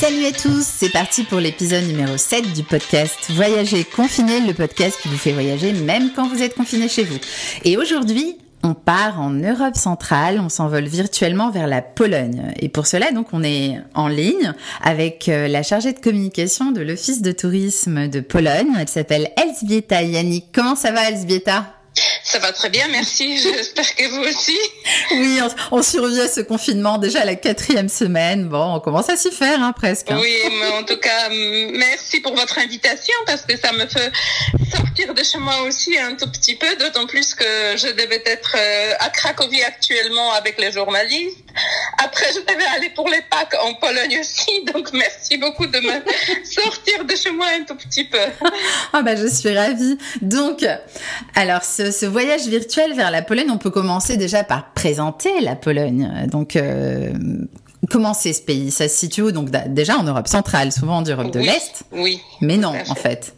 Salut à tous, c'est parti pour l'épisode numéro 7 du podcast Voyager confiné, le podcast qui vous fait voyager même quand vous êtes confiné chez vous. Et aujourd'hui, on part en Europe centrale, on s'envole virtuellement vers la Pologne. Et pour cela, donc, on est en ligne avec euh, la chargée de communication de l'Office de tourisme de Pologne. Elle s'appelle Elzbieta Yannick. Comment ça va, Elzbieta ça va très bien, merci. J'espère que vous aussi. Oui, on, on, survit à ce confinement déjà la quatrième semaine. Bon, on commence à s'y faire hein, presque. Hein. Oui, mais en tout cas, merci pour votre invitation parce que ça me fait sortir de chez moi aussi un tout petit peu, d'autant plus que je devais être euh, à Cracovie actuellement avec les journalistes. je devais aller pour les Pâques en Pologne aussi, donc merci beaucoup de me sortir de chez moi un tout petit peu. Ah bah je suis ravie. Donc, alors ce, ce voyage virtuel vers la Pologne, on peut commencer déjà par présenter la Pologne. Donc, euh, comment c'est ce pays? Ça se situe où? Donc déjà en Europe centrale, souvent d'Europe de l'Est? Oui. Mais non, en fait.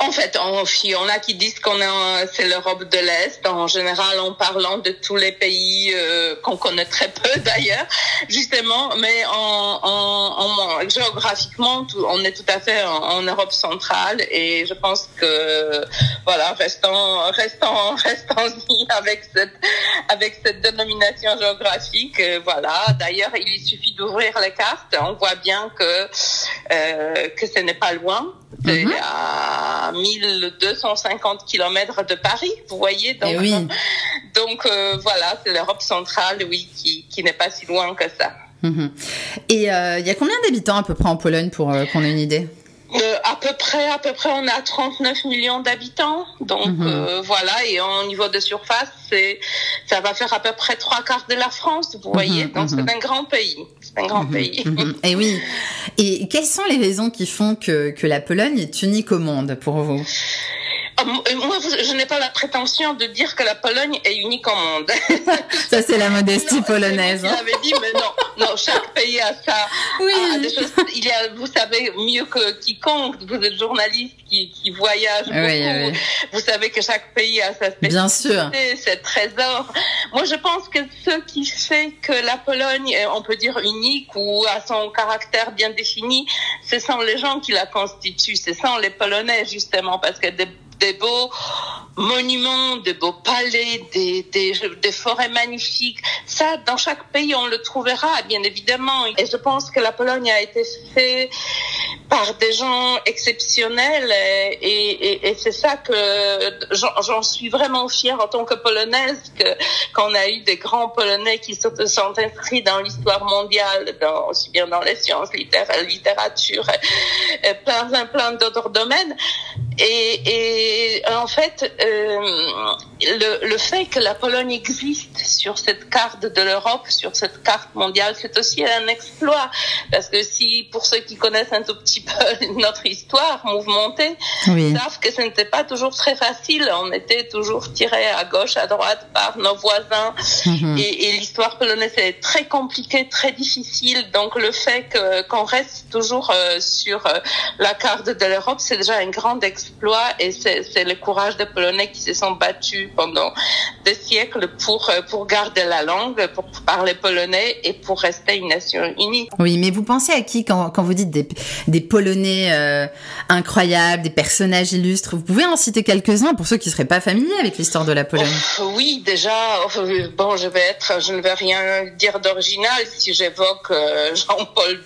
En fait, on, on a qui disent qu'on est, c'est l'Europe de l'Est, en général en parlant de tous les pays euh, qu'on connaît très peu d'ailleurs, justement, mais en, en, en géographiquement, on est tout à fait en, Europe centrale et je pense que voilà, restons, restons, restons-y avec cette, avec cette dénomination géographique. Euh, voilà. D'ailleurs, il suffit d'ouvrir les cartes, on voit bien que euh, que ce n'est pas loin. C'est mm-hmm. à 1250 kilomètres de Paris, vous voyez. Donc, eh oui. donc euh, voilà, c'est l'Europe centrale, oui, qui, qui n'est pas si loin que ça. Mm-hmm. Et euh, il y a combien d'habitants à peu près en Pologne pour euh, qu'on ait une idée? Euh, à peu près, à peu près, on a 39 millions d'habitants. Donc mm-hmm. euh, voilà, et au niveau de surface, c'est, ça va faire à peu près trois quarts de la France, vous voyez. Donc c'est un grand pays. C'est un grand pays. Et oui. Et quelles sont les raisons qui font que, que la Pologne est unique au monde pour vous? Moi, je n'ai pas la prétention de dire que la Pologne est unique au monde. Ça, c'est la modestie polonaise. Vous hein. avez dit, mais non, non, chaque pays a ça. Oui. des choses, il y a, vous savez mieux que quiconque, vous êtes journaliste qui, qui voyage beaucoup. Oui, Vous savez que chaque pays a sa spécificité, ses trésors. Moi, je pense que ce qui fait que la Pologne, on peut dire unique ou a son caractère bien défini, ce sont les gens qui la constituent, ce sont les Polonais, justement, parce que des des beaux monuments, des beaux palais, des, des, des, forêts magnifiques. Ça, dans chaque pays, on le trouvera, bien évidemment. Et je pense que la Pologne a été faite par des gens exceptionnels et, et, et c'est ça que j'en suis vraiment fière en tant que polonaise qu'on a eu des grands polonais qui se sont inscrits dans l'histoire mondiale, dans, aussi bien dans les sciences, littérature, littérature, plein, plein d'autres domaines. Et, et, en fait, euh, le, le, fait que la Pologne existe sur cette carte de l'Europe, sur cette carte mondiale, c'est aussi un exploit. Parce que si, pour ceux qui connaissent un tout petit peu notre histoire mouvementée, oui. savent que ce n'était pas toujours très facile. On était toujours tiré à gauche, à droite par nos voisins. Mm-hmm. Et, et l'histoire polonaise est très compliquée, très difficile. Donc le fait que qu'on reste toujours euh, sur euh, la carte de l'Europe, c'est déjà un grand exploit exploit et c'est le courage des Polonais qui se sont battus pendant des siècles pour, euh, pour garder la langue, pour parler polonais et pour rester une nation unie. Oui, mais vous pensez à qui quand, quand vous dites des, des Polonais euh, incroyables, des personnages illustres? Vous pouvez en citer quelques-uns pour ceux qui seraient pas familiers avec l'histoire de la Pologne oh, Oui, déjà, oh, bon, je vais être, je ne vais rien dire d'original si j'évoque euh, Jean-Paul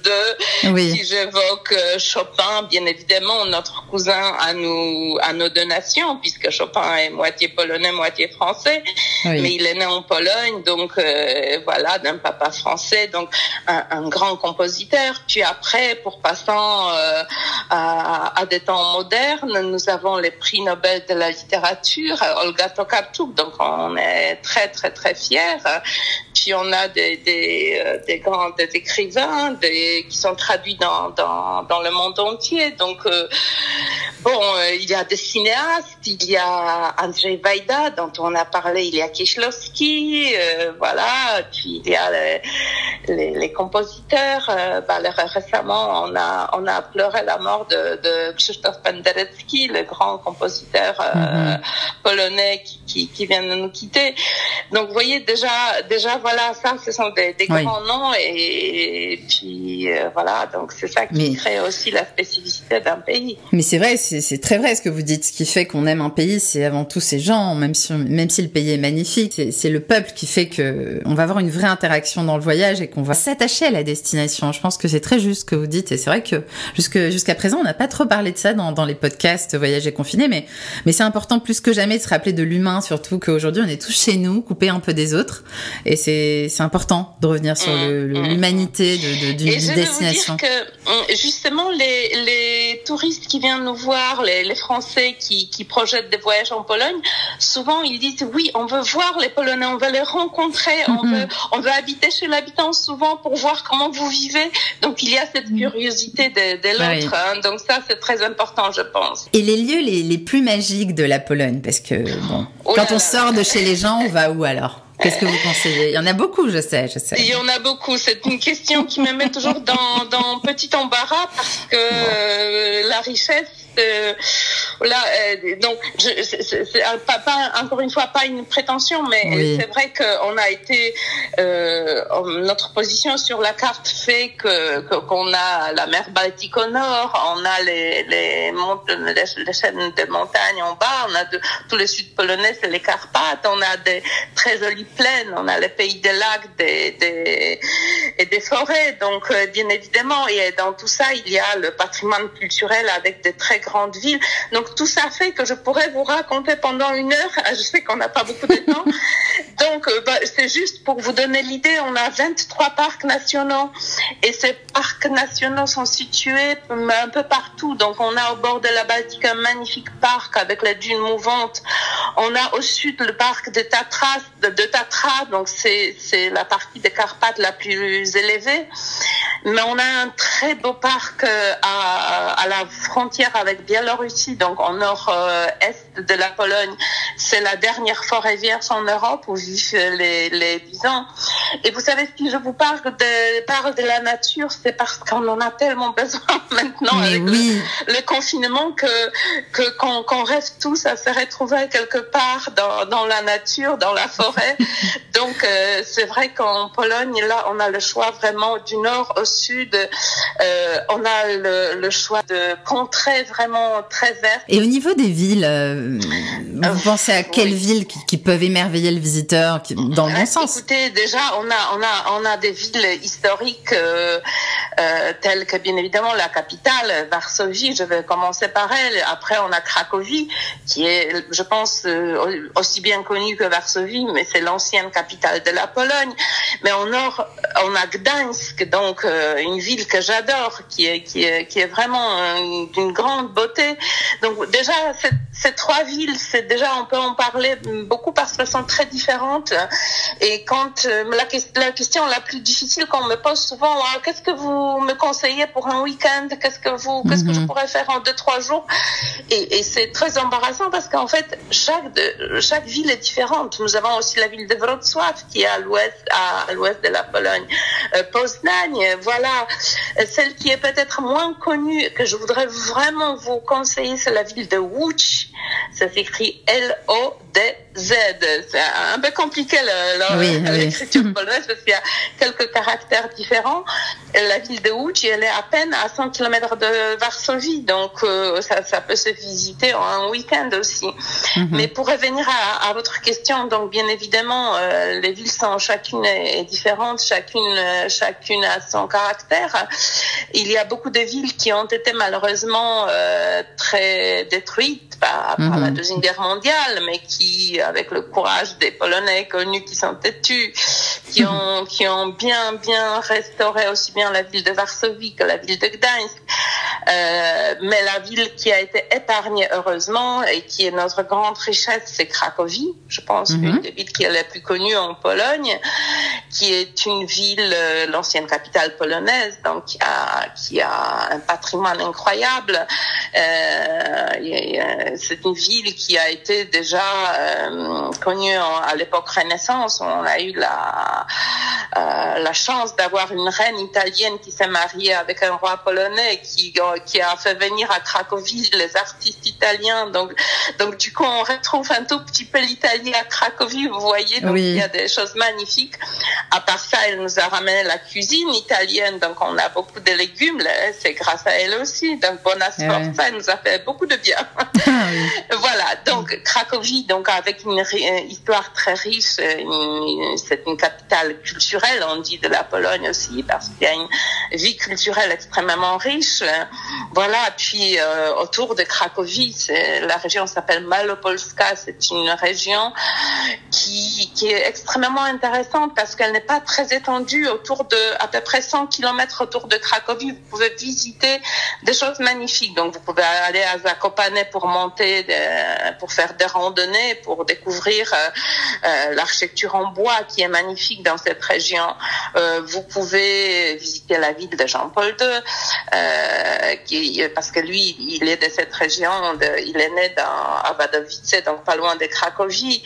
II, oui. si j'évoque Chopin, bien évidemment, notre cousin à nous à nos deux nations, puisque Chopin est moitié polonais, moitié français, oui. mais il est né en Pologne, donc euh, voilà, d'un papa français, donc un, un, grand compositeur. Puis après, pour passant euh, à, à, des temps modernes, nous avons les prix Nobel de la littérature, Olga Tokarczuk, donc on est très très très fiers. Puis on a des, des, euh, des grands des écrivains des, qui sont traduits dans, dans, dans le monde entier, donc euh, Bon, euh, il y a des cinéastes, il y a Andrzej Wajda, dont on a parlé, il y a Kieślowski, euh, voilà, puis il y a les, les, compositeurs. Bah, récemment, on a, on a pleuré la mort de, de Krzysztof Penderecki, le grand compositeur mm-hmm. polonais qui, qui, qui, vient de nous quitter. Donc, vous voyez, déjà, déjà voilà, ça, ce sont des, des grands noms, et, puis voilà, donc c'est ça qui crée aussi la spécificité d'un pays. Mais c'est vrai, c'est très vrai ce que vous dites. Ce qui fait qu'on aime un pays, c'est avant tout ces gens, même si, même si le pays est magnifique. C'est le peuple qui fait que on va avoir une vraie interaction dans le voyage et qu'on va s'attacher à la destination. Je pense que c'est très juste ce que vous dites. Et c'est vrai que jusqu'à présent, on n'a pas trop parlé de ça dans, dans les podcasts Voyager confiné, mais, mais c'est important plus que jamais de se rappeler de l'humain, surtout qu'aujourd'hui, on est tous chez nous, coupés un peu des autres. Et c'est important de revenir sur mmh, mmh. l'humanité de, d'une destination. Vous dire que, justement, les, les touristes qui viennent nous voir, les, les Français qui, qui, projettent des voyages en Pologne, souvent ils disent oui, on veut voir les Polonais, on veut les rencontrer, on, veut, on veut habiter chez l'habitant souvent pour voir comment vous vivez. Donc il y a cette curiosité de, de l'autre. Hein. donc ça, c'est très important, je pense. Et les lieux les, les plus magiques de la Pologne, parce que bon, oh quand on sort de chez les gens, on va où alors? Qu'est-ce que vous conseillez Il y en a beaucoup, je sais, je sais. Il y en a beaucoup. C'est une question qui me met toujours dans, dans petit embarras parce que euh, la richesse euh, là, euh, donc, c'est pas, pas, encore une fois pas une prétention, mais c'est vrai qu'on a été euh, notre position sur la carte fait que qu'on a la mer Baltique au nord, on a les les, les, chaînes de montagnes en bas, on a de, tout le sud polonais, c'est les Carpates, on a des très jolies plaines, on a les pays des lacs, des, des et des forêts, donc euh, bien évidemment, et dans tout ça, il y a le patrimoine culturel avec des très grandes villes. Donc tout ça fait que je pourrais vous raconter pendant une heure. Je sais qu'on n'a pas beaucoup de temps. Donc euh, bah, c'est juste pour vous donner l'idée, on a 23 parcs nationaux et ces parcs nationaux sont situés un peu partout. Donc on a au bord de la Baltique un magnifique parc avec la dune mouvante. On a au sud le parc de Tatras, de, de Tatra, donc c'est c'est la partie des Carpates la plus élevée. Mais on a un très beau parc euh, à, à la frontière avec Biélorussie, donc en nord-est de la Pologne. C'est la dernière forêt vierge en Europe où vivent les, les bisons. Et vous savez, si je vous parle de, parle de la nature, c'est parce qu'on en a tellement besoin maintenant avec le, confinement que que qu'on rêve tous à se retrouver quelque part dans, dans la nature, dans la forêt. donc euh, c'est vrai qu'en Pologne, là, on a le choix vraiment du nord au sud. Euh, on a le, le, choix de contrées vraiment très vertes. Et au niveau des villes, euh, vous euh, pensez à quelles villes qui, peuvent émerveiller le visiteur dans le bon sens? Écoutez, déjà, on a, on a, on a des villes historiques euh, euh, telles que bien évidemment la capitale, Varsovie. Je vais commencer par elle. Après, on a Cracovie, qui est, je pense, aussi bien connue que Varsovie, mais c'est l'ancienne capitale de la Pologne. Mais au nord, on a Gdańsk, donc une ville que j'adore, qui est, qui est, qui est vraiment d'une grande beauté. Donc déjà, ces trois villes, c'est déjà on peut en parler beaucoup parce qu'elles sont très différentes. Et quand euh, la, la, question la plus difficile qu'on me pose souvent, ah, qu'est-ce que vous me conseillez pour un week-end? Qu'est-ce que vous, qu'est-ce que je mhm. pourrais faire en deux trois jours? Et, et c'est très embarrassant parce qu'en fait chaque de, chaque ville est différente. Nous avons aussi la ville de Wrocław qui est à l'ouest à, l'ouest de la Pologne. Euh, Poznań, voilà. Celle qui est peut-être moins connue que je voudrais vraiment vous conseiller, c'est la ville de Łódź. Ça s'écrit L-O-D-Z. C'est un peu compliqué l'écriture polonaise parce qu'il y a quelques caractères différents. La ville de Łódź, elle est à peine à 100 km de Varsovie, donc euh, ça, ça, peut se visiter en un week-end aussi. Mhm. Mais pour revenir à, à, votre question, donc bien évidemment, euh, les villes sont chacune est différente, chacune chacune a son caractère. Il y a beaucoup de villes qui ont été malheureusement euh, très détruites par, par la mhm. Deuxième Guerre mondiale, mais qui, avec le courage des Polonais connus qui sont têtus, qui ont, qui ont bien, bien restauré aussi bien la ville de Varsovie que la ville de Gdańsk. Euh, mais la ville qui a été épargnée heureusement et qui est notre grande richesse, c'est Cracovie. Je pense mm une des villes qui est la plus connue en Pologne, qui est une ville, euh, l'ancienne capitale polonaise, donc qui a, qui a un patrimoine incroyable. Euh, c'est une ville qui a été déjà euh, connue à l'époque Renaissance. On a eu la, euh, la chance d'avoir une reine italienne qui s'est mariée avec un roi polonais qui, qui a fait venir à Cracovie les artistes italiens. Donc, donc du coup, on retrouve un tout petit peu l'Italie à Cracovie, vous voyez. Donc, il y a des choses magnifiques. À part ça, elle nous a ramené la cuisine italienne. Donc, on a beaucoup de légumes. C'est grâce à elle aussi. Donc, Bona Sforza, elle nous a fait beaucoup de bien. Ah voilà. Donc, Cracovie, donc, avec une, histoire très riche, c'est une capitale culturelle, on dit de la Pologne aussi, parce qu'il y a une vie culturelle extrêmement riche. Voilà. Puis, euh, autour de Cracovie, la région s'appelle Malopolska. C'est une région qui, qui est extrêmement intéressante parce qu'elle n'est pas très étendue autour de à peu près 100 km autour de Cracovie. Vous pouvez visiter des choses magnifiques. Donc, vous pouvez aller à Zakopane pour monter, pour faire des randonnées, pour découvrir euh, euh, l'architecture en bois qui est magnifique dans cette région. Euh, vous pouvez visiter la ville de Jean-Paul II, parce que lui, il est de cette région. Il est né à Wadowice, donc pas loin de Cracovie.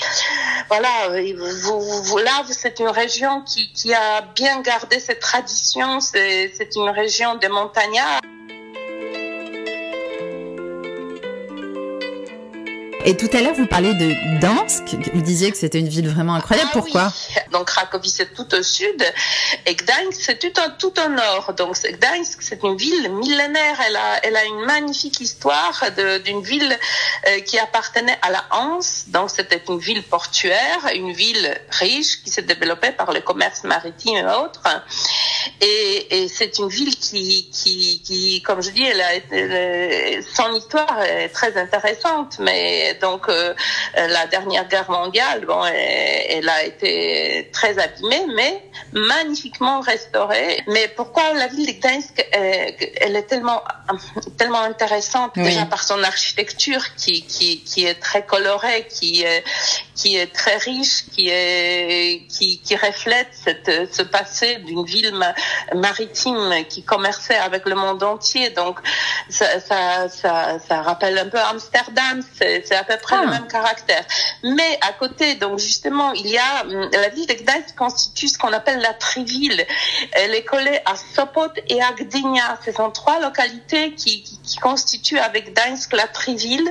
Voilà, là, c'est une région qui, qui a bien gardé cette tradition. C'est une région de montagnards. Et tout à l'heure, vous parlez de Dansk. Vous disiez que c'était une ville vraiment incroyable. Ah Pourquoi Donc Cracovie, c'est tout au sud. Et Gdańsk, c'est tout, tout au nord. Donc Gdańsk, c'est une ville millénaire. Elle a, elle a une magnifique histoire d'une ville euh, qui appartenait à la Hanse. Donc c'était une ville portuaire, une ville riche qui s'est développée par le commerce maritime et autres. Et, et c'est une ville qui, qui, qui, comme je dis, elle a, son histoire est très intéressante, mais donc euh, la dernière guerre mondiale, bon, elle, a été très abîmée, mais magnifiquement restaurée. Mais pourquoi la ville de Gdańsk, elle, est tellement tellement intéressante déjà par son architecture qui, qui, qui est très colorée, qui est qui est très riche, qui est qui, qui reflète cette, ce passé d'une ville maritime qui commerçait avec le monde entier. Donc ça ça ça, ça rappelle un peu Amsterdam. C'est à peu près le ah. même caractère. Mais à côté, donc justement, il y a hum, la ville de Gdańsk constitue ce qu'on appelle la triville. Elle est collée à Sopot et à Gdynia. Ce sont trois localités qui, qui, qui constituent avec Gdańsk la triville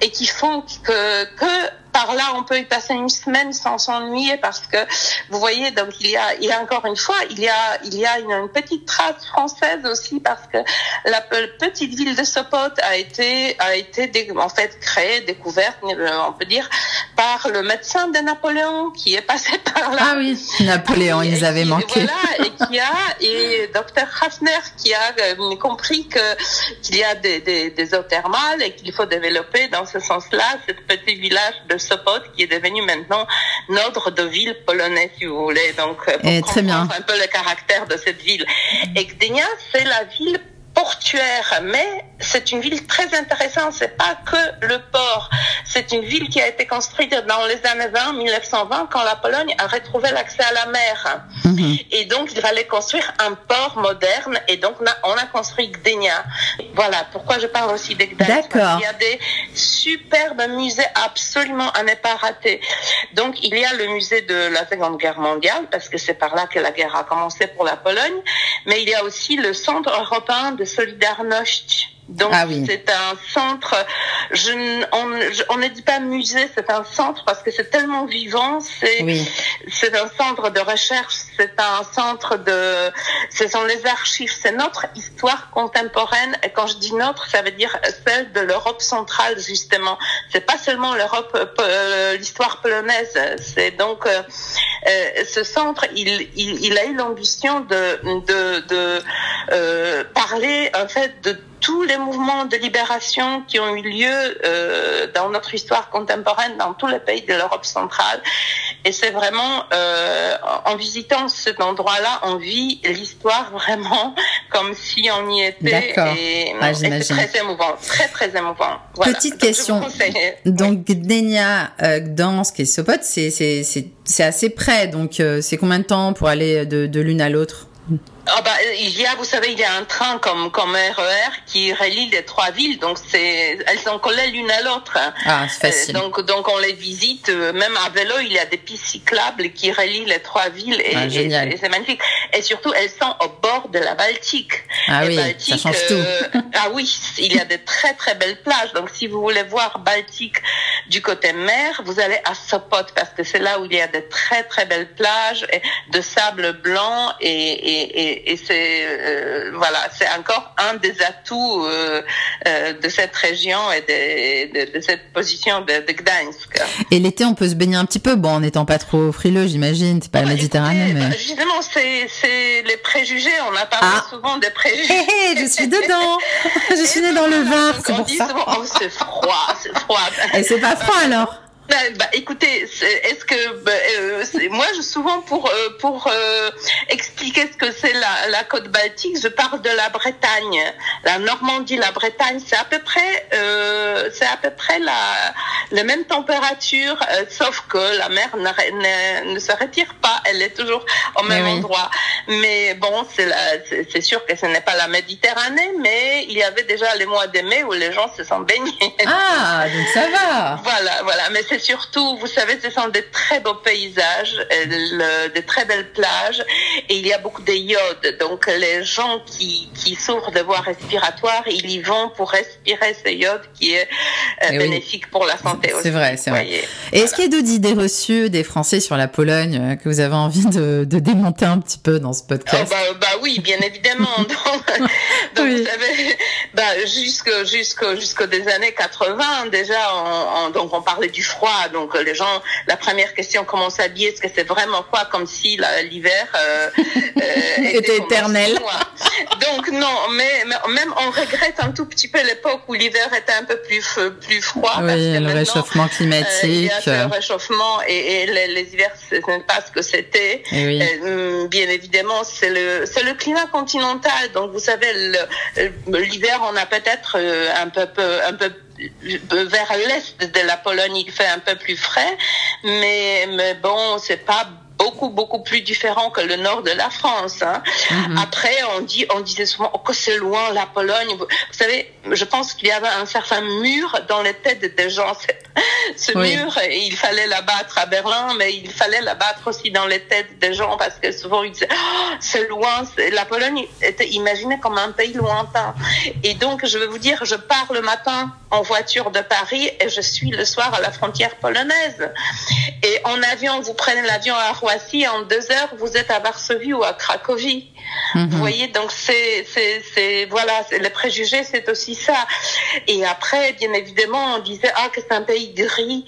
et qui font que, que par là, on peut y passer une semaine sans s'ennuyer parce que vous voyez, donc il y a, il y a encore une fois, il y a, il y a une, petite trace française aussi parce que la petite ville de Sopot a été, a été en fait créée, découverte, euh, on peut dire, par le médecin de Napoléon qui est passé par là. Ah oui, Napoléon, ils avaient manqué. Voilà, et qui a, et docteur Hafner qui a euh, compris que qu'il y a des, des, des eaux thermales et qu'il faut développer dans ce sens-là ce petit village de Sopot qui est devenu maintenant notre de ville polonaise, si vous voulez. Donc, euh, pour Et très bien. un peu le caractère de cette ville. Et Gdynia, c'est la ville portuaire, mais c'est une ville très intéressante. C'est pas que le port. C'est une ville qui a été construite dans les années 20, 1920, quand la Pologne a retrouvé l'accès à la mer. Mhm. Et donc, il fallait construire un port moderne. Et donc, on a, on a construit Gdynia. Voilà pourquoi je parle aussi de D'accord. Il y a des superbes musées absolument à ne pas rater. Donc, il y a le musée de la Seconde Guerre mondiale, parce que c'est par là que la guerre a commencé pour la Pologne. Mais il y a aussi le Centre européen de Solidarność donc ah c'est un centre, je, on, ne dit pas musée, c'est un centre parce que c'est tellement vivant. C'est c'est un centre de recherche, c'est un centre de, ce sont les archives, c'est notre histoire contemporaine. Et quand je dis notre, ça veut dire celle de l'Europe centrale justement. C'est pas seulement l'Europe, euh, l'histoire polonaise. C'est donc euh, euh, ce centre, il, il, il a eu l'ambition de de, de euh, parler en fait de tous les mouvements de libération qui ont eu lieu euh, dans notre histoire contemporaine dans tous les pays de l'Europe centrale Et c'est vraiment euh, en visitant cet endroit-là, on vit l'histoire vraiment comme si on y était. D'accord. Et, ah, c'est très émouvant, très très émouvant. Voilà. Petite question. Donc Gdynia, euh, Gdansk et Sopot, c'est assez près. Donc euh, c'est combien de temps pour aller de, de l'une à l'autre? Ah bah, il y a, vous savez, il y a un train comme comme RER e qui relie les trois villes, donc c'est elles sont collées l'une à l'autre. Ah, c'est facile. Euh, donc donc on les visite, euh, même à vélo, il y a des pistes cyclables qui relient les trois villes et, ah, et c'est magnifique. Et surtout, elles sont au bord de la Baltique. Ah oui, ça change tout. Euh, ah oui, il y a de très très belles plages. Donc si vous voulez voir Baltique du côté mer, vous allez à Sopot parce que c'est là où il y a de très très belles plages de sable blanc et, et, et et, c'est euh, voilà, c'est encore un des atouts euh, euh, de cette région et de, de, cette position de, de, Gdańsk. Et l'été, on peut se baigner un petit peu, bon, en n'étant pas trop frileux, j'imagine. C'est pas la Méditerranée, mais bah, justement, c'est les préjugés. On a parlé ah. souvent des préjugés. je suis dedans. je suis née dans le Var, c'est pour ça. oh, c'est froid, c'est froid. Et c'est pas froid alors. Bah, bah, écoutez, est-ce que bah, euh, moi, je, souvent pour euh, pour euh, expliquer ce que c'est la, la, côte baltique, je parle de la Bretagne, la Normandie, la Bretagne, c'est à peu près c'est à peu près la la même température, sauf que la mer ne, ne, se retire pas, elle est toujours au même endroit. Mais bon, c'est c'est sûr que ce n'est pas la Méditerranée, mais il y avait déjà les mois de mai où les gens se sont baignés. Ah, donc ça va. Voilà, voilà, mais c'est surtout, vous savez, ce sont des très beaux paysages, euh, de très belles plages, et il y a beaucoup de iode. Donc les gens qui, qui souffrent de voies respiratoires, ils y vont pour respirer ce iode qui est euh, bénéfique pour la santé aussi. C'est vrai, c'est vrai. Et est-ce qu'il y a d'autres idées reçues des Français sur la Pologne euh, que vous avez envie de, de démonter un petit peu dans ce podcast? Oh, bah, bah, oui, bien évidemment. donc, vous savez, bah, jusqu'au jusqu'au jusqu'au des années 80 déjà, on, donc on parlait du froid donc euh, les gens, la première question, comment s'habiller Est-ce que c'est vraiment quoi Comme si l'hiver euh, euh était, éternel. Donc non, mais, même on regrette un tout petit peu l'époque où l'hiver était un peu plus plus froid. Oui, le réchauffement climatique. Euh, il y a le réchauffement et, les, hivers, ce n'est pas ce que c'était. Mm, bien évidemment, c'est le c'est le climat continental. Donc vous savez, l'hiver, on a peut-être un peu un peu vers l'est de la Pologne, il fait un peu plus frais, mais, mais bon, c'est pas beaucoup beaucoup plus différent que le nord de la France. Hein. Mhm. Après, on dit, on disait souvent oh, que c'est loin la Pologne. Vous, savez, je pense qu'il y avait un certain mur dans les têtes des gens. Ce mur, il fallait l'abattre à Berlin, mais il fallait l'abattre aussi dans les têtes des gens parce que souvent ils disaient oh, c'est loin. La Pologne était imaginée comme un pays lointain. Et donc, je vais vous dire, je pars le matin en voiture de Paris et je suis le soir à la frontière polonaise. Et en avion, vous prenez l'avion à Roissy, en deux heures, vous êtes à Varsovie ou à Cracovie. Mhm. Vous voyez, donc c'est, c'est, c'est, voilà, les préjugés, c'est aussi ça. Et après, bien évidemment, on disait, ah, que c'est un pays gris.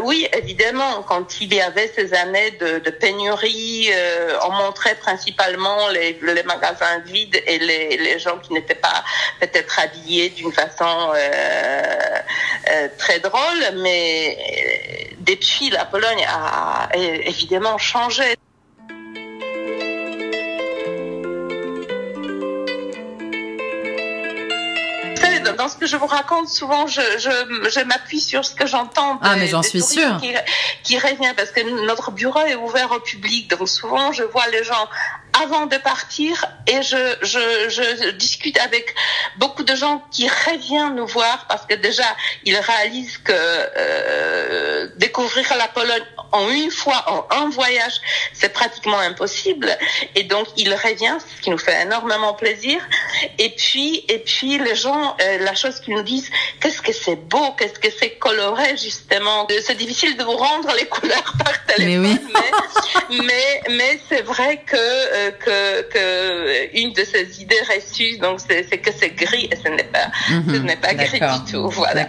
Oui, évidemment, quand il y avait ces années de, de pénurie, euh, on montrait principalement les, les magasins vides et les, les gens qui n'étaient pas peut-être habillés d'une façon euh, euh, très drôle, mais depuis, la Pologne a évidemment changé. Dans ce que je vous raconte, souvent, je, je, je m'appuie sur ce que j'entends. Ah, mais j'en suis sûre. Qui, qui revient parce que notre bureau est ouvert au public. Donc, souvent, je vois les gens avant de partir et je, je, je discute avec beaucoup de gens qui reviennent nous voir parce que déjà, ils réalisent que euh, découvrir la Pologne en une fois, en un voyage, c'est pratiquement impossible. Et donc, ils reviennent, ce qui nous fait énormément plaisir. Et puis, et puis les gens, euh, la chose qu'ils nous disent, qu'est-ce que c'est beau, qu'est-ce que c'est coloré, justement. C'est difficile de vous rendre les couleurs par téléphone, mais, oui. mais, mais, mais c'est vrai que, euh, que, que une de ces idées reçues, donc c'est que c'est gris et ce n'est pas, ce n'est pas gris du tout. Voilà.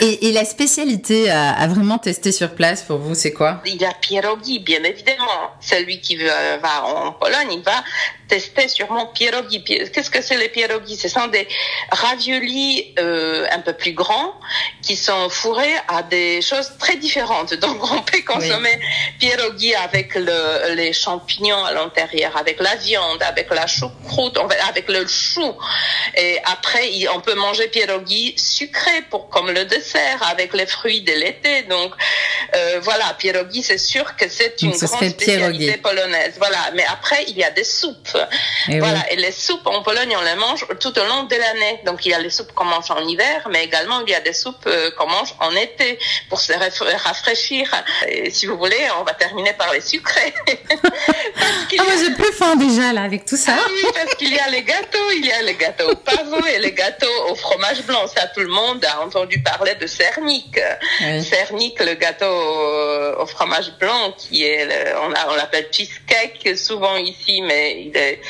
Et, et, la spécialité à, à, vraiment tester sur place pour vous, c'est quoi? Il y a pierogi, bien évidemment. Celui qui va en Pologne, il va tester sûrement pierogi. Qu'est-ce que c'est les pierogi Ce sont des raviolis euh, un peu plus grands qui sont fourrés à des choses très différentes. Donc on peut consommer pierogi avec le, les champignons à l'intérieur, avec la viande, avec la choucroute, avec le chou. Et après, on peut manger pierogi sucré pour comme le dessert avec les fruits de l'été. Donc euh, voilà, pierogi, c'est sûr que c'est une grande spécialité polonaise. Voilà, mais après il y a des soupes. Et voilà, et les soupes en Pologne, on les mange tout au long de l'année. Donc il y a les soupes qu'on mange en hiver, mais également il y a des soupes euh, qu'on mange en été pour se rafraîchir. Et si vous voulez, on va terminer par les sucrés. ah, moi j'ai plus faim déjà là avec tout ça. Ah oui, parce qu'il y a les gâteaux, il y a les gâteaux au pavot et les gâteaux au fromage blanc. Ça, tout le monde a entendu parler de Cernic. Cernic, le gâteau au, fromage blanc, qui est, on, a, on l'appelle cheesecake souvent ici, mais il est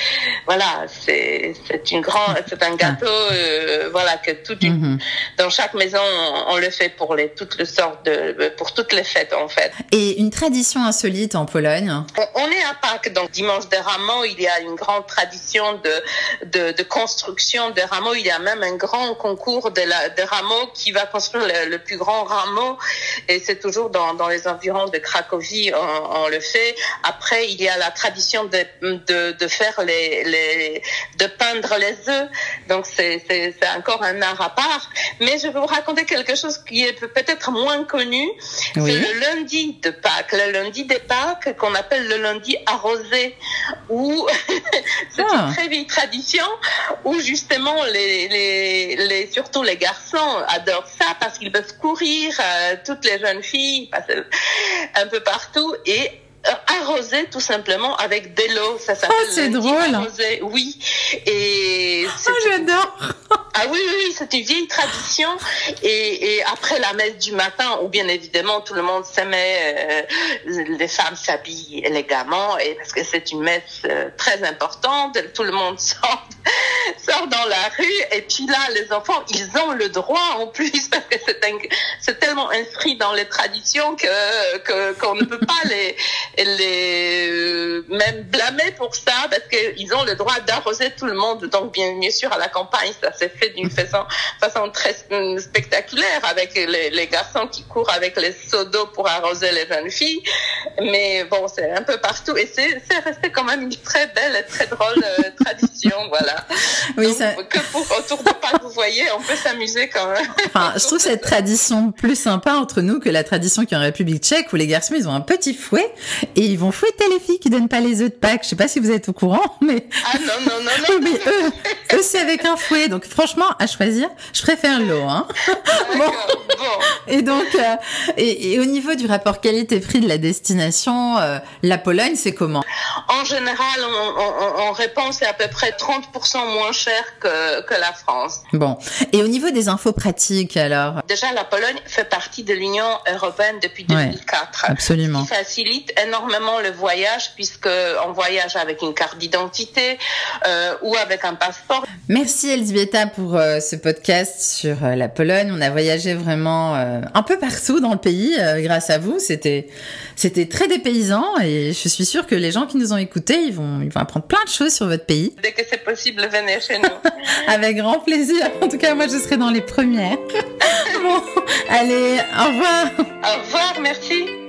voilà, c'est c'est une grande, c'est un gâteau, euh, voilà que toute une, mhm. dans chaque maison on, le fait pour les toutes les sortes de pour toutes les fêtes en fait. Et une tradition insolite en Pologne? On, est à Pâques, donc dimanche des rameaux, il y a une grande tradition de de, de construction des rameaux. Il y a même un grand concours de la de rameaux qui va construire le, plus grand rameau et c'est toujours dans dans les environs de Cracovie on, on, le fait. Après il y a la tradition de de, de faire les, les, de peindre les œufs. Donc c'est, c'est, c'est encore un art à part. Mais je vais vous raconter quelque chose qui est peut-être moins connu. C'est le lundi de Pâques, le lundi des Pâques qu'on appelle le lundi arrosé, où c'est une ah. très vieille tradition où justement les, les, les, surtout les garçons adorent ça parce qu'ils peuvent courir, euh, toutes les jeunes filles un peu partout. Et arroser tout simplement avec de l'eau. Ça s'appelle oh, c'est drôle. Arroser. Oui. Et oh, j'adore. Ah oui, oui, oui, c'est une vieille tradition. Et, et, après la messe du matin, où bien évidemment tout le monde s'aimait, euh, les femmes s'habillent élégamment, et parce que c'est une messe euh, très importante, tout le monde sort, sort dans la rue. Et puis là, les enfants, ils ont le droit en plus, parce que c'est, c'est tellement inscrit dans les traditions que, que qu'on ne peut pas les les même blâmer pour ça parce qu'ils ont le droit d'arroser tout le monde. Donc bien, bien sûr à la campagne ça s'est fait d'une façon, façon très euh, spectaculaire avec les, les, garçons qui courent avec les seaux d'eau pour arroser les jeunes filles. Mais bon c'est un peu partout et c'est resté quand même une très belle et très drôle euh, tradition. Voilà. Oui, ça... Que pour, autour de pas vous voyez on peut s'amuser quand même. Enfin je trouve cette tradition plus sympa entre nous que la tradition qui est en République tchèque où les garçons ils ont un petit fouet et ils vont fouetter les filles qui donnent pas les œufs de Pâques. Je sais pas si vous êtes au courant, mais ah non non non non. mais eux, eux c'est avec un fouet. Donc franchement, à choisir, je préfère l'eau. Hein. Bon. Et donc, euh, et, et, au niveau du rapport qualité-prix de la destination, euh, la Pologne, c'est comment? En général, on, on, on répond c'est à peu près 30% moins cher que, que la France. Bon. Et au niveau des infos pratiques, alors? Déjà, la Pologne fait partie de l'Union européenne depuis 2004. Ouais, absolument. Ce qui facilite énormément le voyage puisque on voyage avec une carte d'identité euh, ou avec un passeport. Merci Elisabetta pour euh, ce podcast sur euh, la Pologne. On a voyagé vraiment un peu partout dans le pays grâce à vous. C'était c'était très dépaysant et je suis sûre que les gens qui nous ont écoutés, ils vont ils vont apprendre plein de choses sur votre pays. Dès que c'est possible, venez chez nous. avec grand plaisir. En tout cas, moi je serai dans les premières. bon, allez, au revoir. Au revoir, merci.